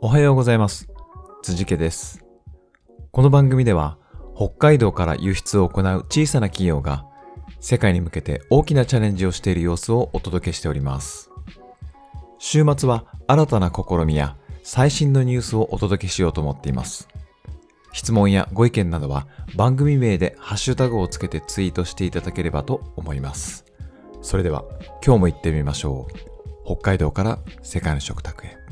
おはようございます。辻家です。この番組では、北海道から輸出を行う小さな企業が、世界に向けて大きなチャレンジをしている様子をお届けしております。週末は新たな試みや最新のニュースをお届けしようと思っています。質問やご意見などは番組名でハッシュタグをつけてツイートしていただければと思います。それでは今日も行ってみましょう。北海道から世界の食卓へ。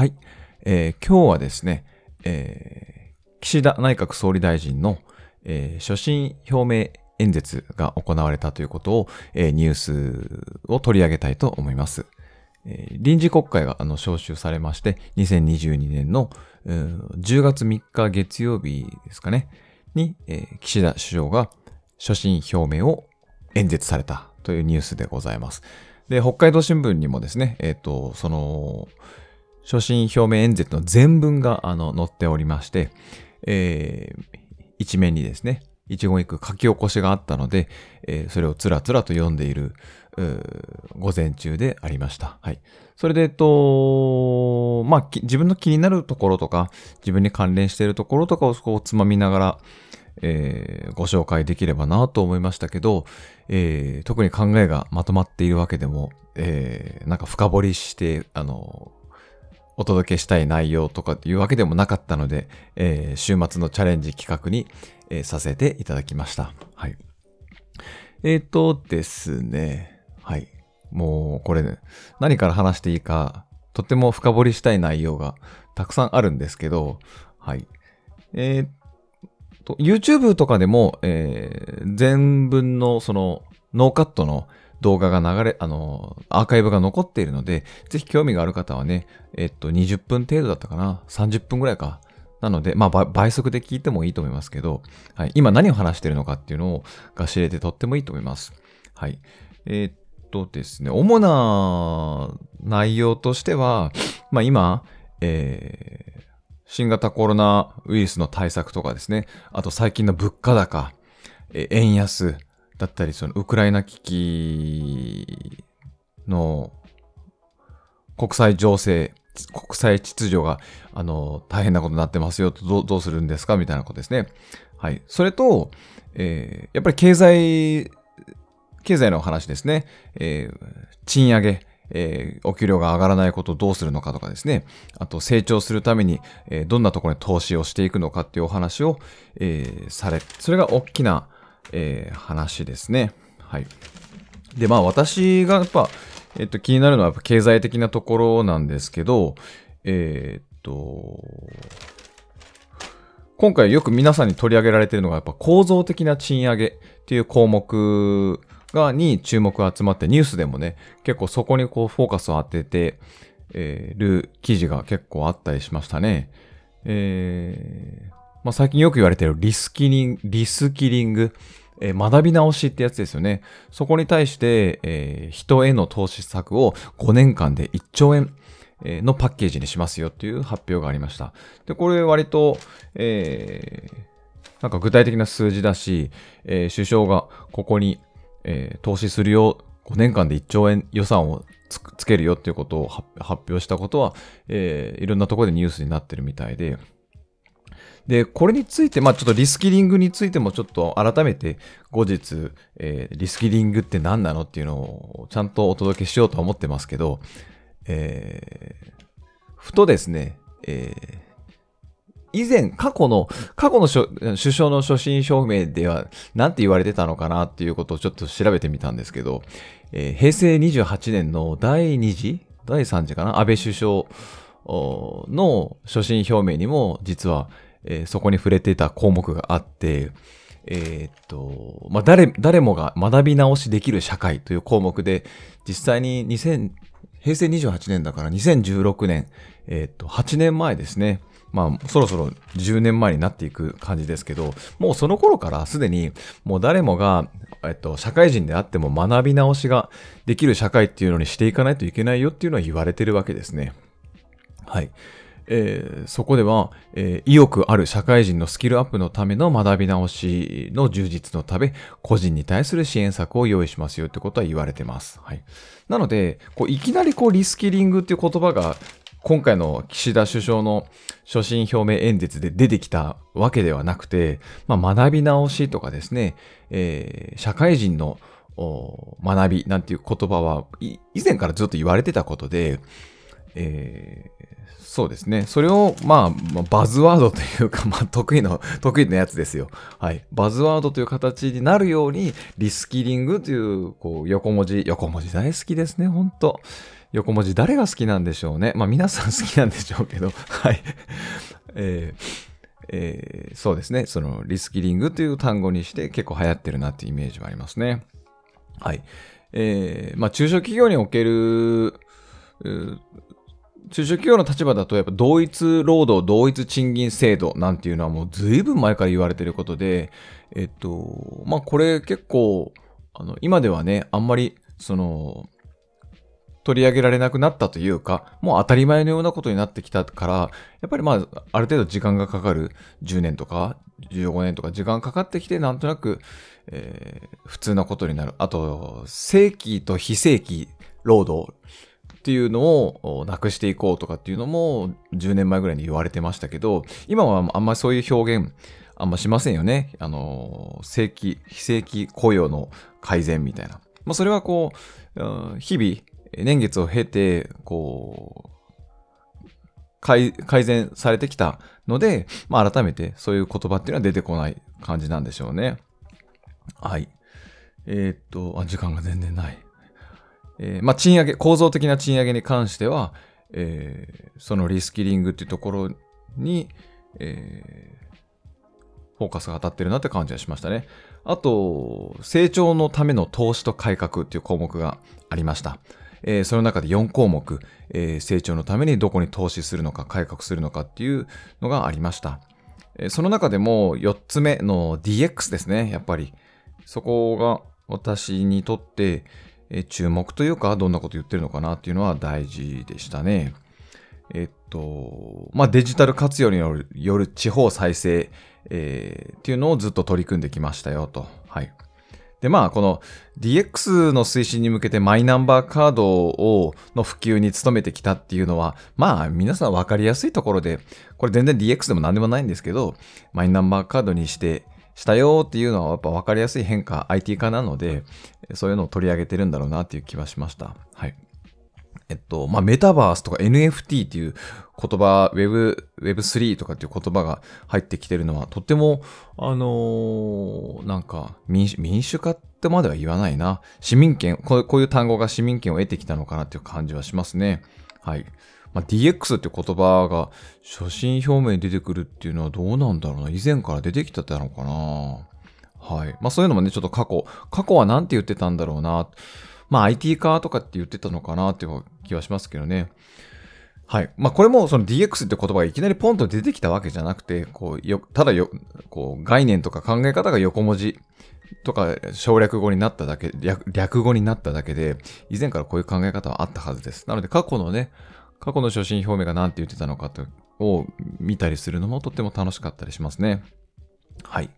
はい。えー今日はですね、えー岸田内閣総理大臣の、えー所信表明演説が行われたということを、えーニュースを取り上げたいと思います。えー臨時国会があの招集されまして、2022年の10月3日月曜日ですかね、に、えー岸田首相が所信表明を演説されたというニュースでございます。で、北海道新聞にもですね、えっ、と、その、所信表明演説の全文があの載っておりまして、えー一面にですね、一言一句書き起こしがあったので、えーそれをつらつらと読んでいる、午前中でありました。はい。それで、えっと、まあ、自分の気になるところとか、自分に関連しているところとかをこうつまみながら、えーご紹介できればなと思いましたけど、えー特に考えがまとまっているわけでも、えーなんか深掘りして、あの、お届けしたい内容とかいうわけでもなかったので、えー週末のチャレンジ企画に、えーさせていただきました。はい。えーとですね、はい。もうこれ、ね、何から話していいか、とても深掘りしたい内容がたくさんあるんですけど、はい。えーと、YouTube とかでも、えー全文のそのノーカットの動画が流れ、あの、アーカイブが残っているので、ぜひ興味がある方はね、えっと、20分程度だったかな ?30 分ぐらいか？なので、まあ、倍速で聞いてもいいと思いますけど、はい、今何を話しているのかっていうのをが知れてとってもいいと思います。はい。えーっとですね、主な内容としては、まあ今、えー新型コロナウイルスの対策とかですね、あと最近の物価高、えー円安だったり、そのウクライナ危機の国際情勢、国際秩序が、あの、大変なことになってますよと、どどうするんですか？みたいなことですね。はい。それと、えーやっぱり経済、経済の話ですね。えー賃上げ、えーお給料が上がらないことをどうするのかとかですね。あと、成長するために、えーどんなところに投資をしていくのかっていうお話を、えーされ、それが大きな、えー話ですね。はい。で、まあ私がやっぱ、えっと、気になるのはやっぱ経済的なところなんですけど、えーっと、今回よく皆さんに取り上げられているのがやっぱ構造的な賃上げっていう項目がに注目が集まってニュースでもね、結構そこにこうフォーカスを当てて、えーる記事が結構あったりしましたね。えーまあ、最近よく言われているリスキリング、リスキリング、えー学び直しってやつですよね。そこに対して、えー人への投資策を5年間で1兆円のパッケージにしますよっていう発表がありました。で、これ割と、えーなんか具体的な数字だし、えー首相がここに、えー投資するよ、5年間で1兆円予算をつけるよっていうことを発発表したことは、えーいろんなところでニュースになってるみたいで、で、これについて、まあちょっとリスキリングについてもちょっと改めて後日、えーリスキリングって何なのっていうのをちゃんとお届けしようとは思ってますけど、えーふとですね、えー以前、過去の、過去の首相の所信表明では、なんて言われてたのかなっていうことをちょっと調べてみたんですけど、えー平成28年の第2次第3次かな安倍首相の所信表明にも、実は、えーそこに触れていた項目があって、えーっと、まあ、誰、誰もが学び直しできる社会という項目で、実際に2000、平成28年だから2016年、えーっと、8年前ですね。まあ、そろそろ10年前になっていく感じですけど、もうその頃からすでに、もう誰もが、えっと、社会人であっても学び直しができる社会っていうのにしていかないといけないよっていうのは言われてるわけですね。はい。えー、そこでは、えー、意欲ある社会人のスキルアップのための学び直しの充実のため、個人に対する支援策を用意しますよってことは言われてます。はい。なので、こういきなりこうリスキリングっていう言葉が今回の岸田首相の所信表明演説で出てきたわけではなくて、まあ、学び直しとかですね、えー、社会人の学びなんていう言葉は以前からずっと言われてたことで、えー、そうですね。それを、まあ、バズワードというか、まあ、得意の、得意なやつですよ。はい。バズワードという形になるように、リスキリングという、こう、横文字、横文字大好きですね、ほんと。横文字誰が好きなんでしょうね。まあ、皆さん好きなんでしょうけど、はい。えーえー、そうですね。そのリスキリングという単語にして結構流行ってるなっていうイメージはありますね。はい。えー、まあ中小企業における、中小企業の立場だと、やっぱ同一労働、同一賃金制度なんていうのはもう随分前から言われてることで、えっと、まあこれ結構、あの、今ではね、あんまり、その、取り上げられなくなったというか、もう当たり前のようなことになってきたから、やっぱりまあ、ある程度時間がかかる10年とか15年とか時間かかってきて、なんとなく、えー、普通なことになる。あと、正規と非正規労働っていうのをなくしていこうとかっていうのも10年前ぐらいに言われてましたけど、今はあんまりそういう表現あんましませんよね。あの、正規、非正規雇用の改善みたいな。まあ、それはこう、日々、年月を経て、こう、改善されてきたので、まあ、改めてそういう言葉っていうのは出てこない感じなんでしょうね。はい。えー、っと、あ、時間が全然ない。えー、まあ、賃上げ、構造的な賃上げに関しては、えー、そのリスキリングっていうところに、えー、フォーカスが当たってるなって感じがしましたね。あと、成長のための投資と改革っていう項目がありました。えー、その中で4項目、えー、成長のためにどこに投資するのか、改革するのかっていうのがありました。えー、その中でも4つ目の DX ですね、やっぱり。そこが私にとって、え注目というか、どんなこと言ってるのかなっていうのは大事でしたね。えっと、まあ、デジタル活用によるよる地方再生、えー、っていうのをずっと取り組んできましたよと。はい。で、まあ、この DX の推進に向けてマイナンバーカードを、の普及に努めてきたっていうのは、まあ、皆さん分かりやすいところで、これ全然 DX でも何でもないんですけど、マイナンバーカードにして、したよっていうのはやっぱ分かりやすい変化、IT 化なので、そういうのを取り上げてるんだろうなっていう気はしました。はい。えっと、まあ、メタバースとか NFT っていう言葉、Web、Web3 とかっていう言葉が入ってきてるのは、とっても、あのー、なんか民主、民主化ってまでは言わないな。市民権こう、こういう単語が市民権を得てきたのかなっていう感じはしますね。はい。まあ、DX って言葉が初心表明に出てくるっていうのはどうなんだろうな。以前から出てきたってのかな。はい。まあそういうのもね、ちょっと過去、過去は何て言ってたんだろうな。まあ IT 化とかって言ってたのかなっていう気はしますけどね。はい。まあこれもその DX って言葉がいきなりポンと出てきたわけじゃなくて、こう、よ、ただよ、こう、概念とか考え方が横文字とか省略語になっただけ、略略語になっただけで、以前からこういう考え方はあったはずです。なので過去のね、過去の初心表明が何て言ってたのかとを見たりするのもとっても楽しかったりしますね。はい。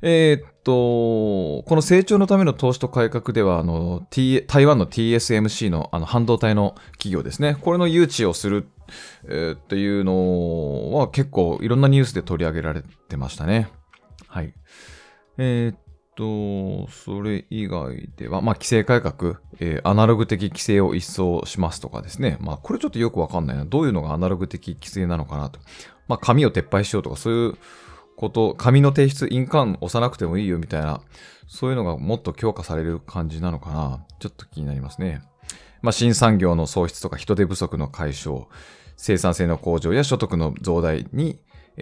えー、っと、この成長のための投資と改革では、あの、T、台湾の TSMC のあの半導体の企業ですね。これの誘致をする、えー、っていうのは結構いろんなニュースで取り上げられてましたね。はい。えー、っと、それ以外では、まあ、規制改革、えー、アナログ的規制を一掃しますとかですね。まあ、これちょっとよくわかんないな。どういうのがアナログ的規制なのかなと。まあ、紙を撤廃しようとか、そういうこと、紙の提出、印鑑押さなくてもいいよみたいな、そういうのがもっと強化される感じなのかな。ちょっと気になりますね。まあ、新産業の創出とか人手不足の解消、生産性の向上や所得の増大に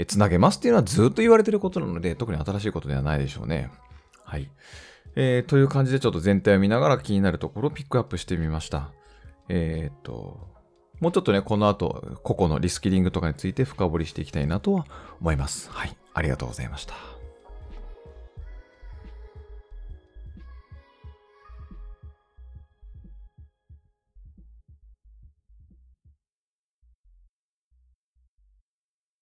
つなげますっていうのはずっと言われてることなので、特に新しいことではないでしょうね。はい。えー、という感じでちょっと全体を見ながら気になるところをピックアップしてみました。えっ、と、もうちょっとね、この後、個々のリスキリングとかについて深掘りしていきたいなとは思います。はい。ありがとうございました。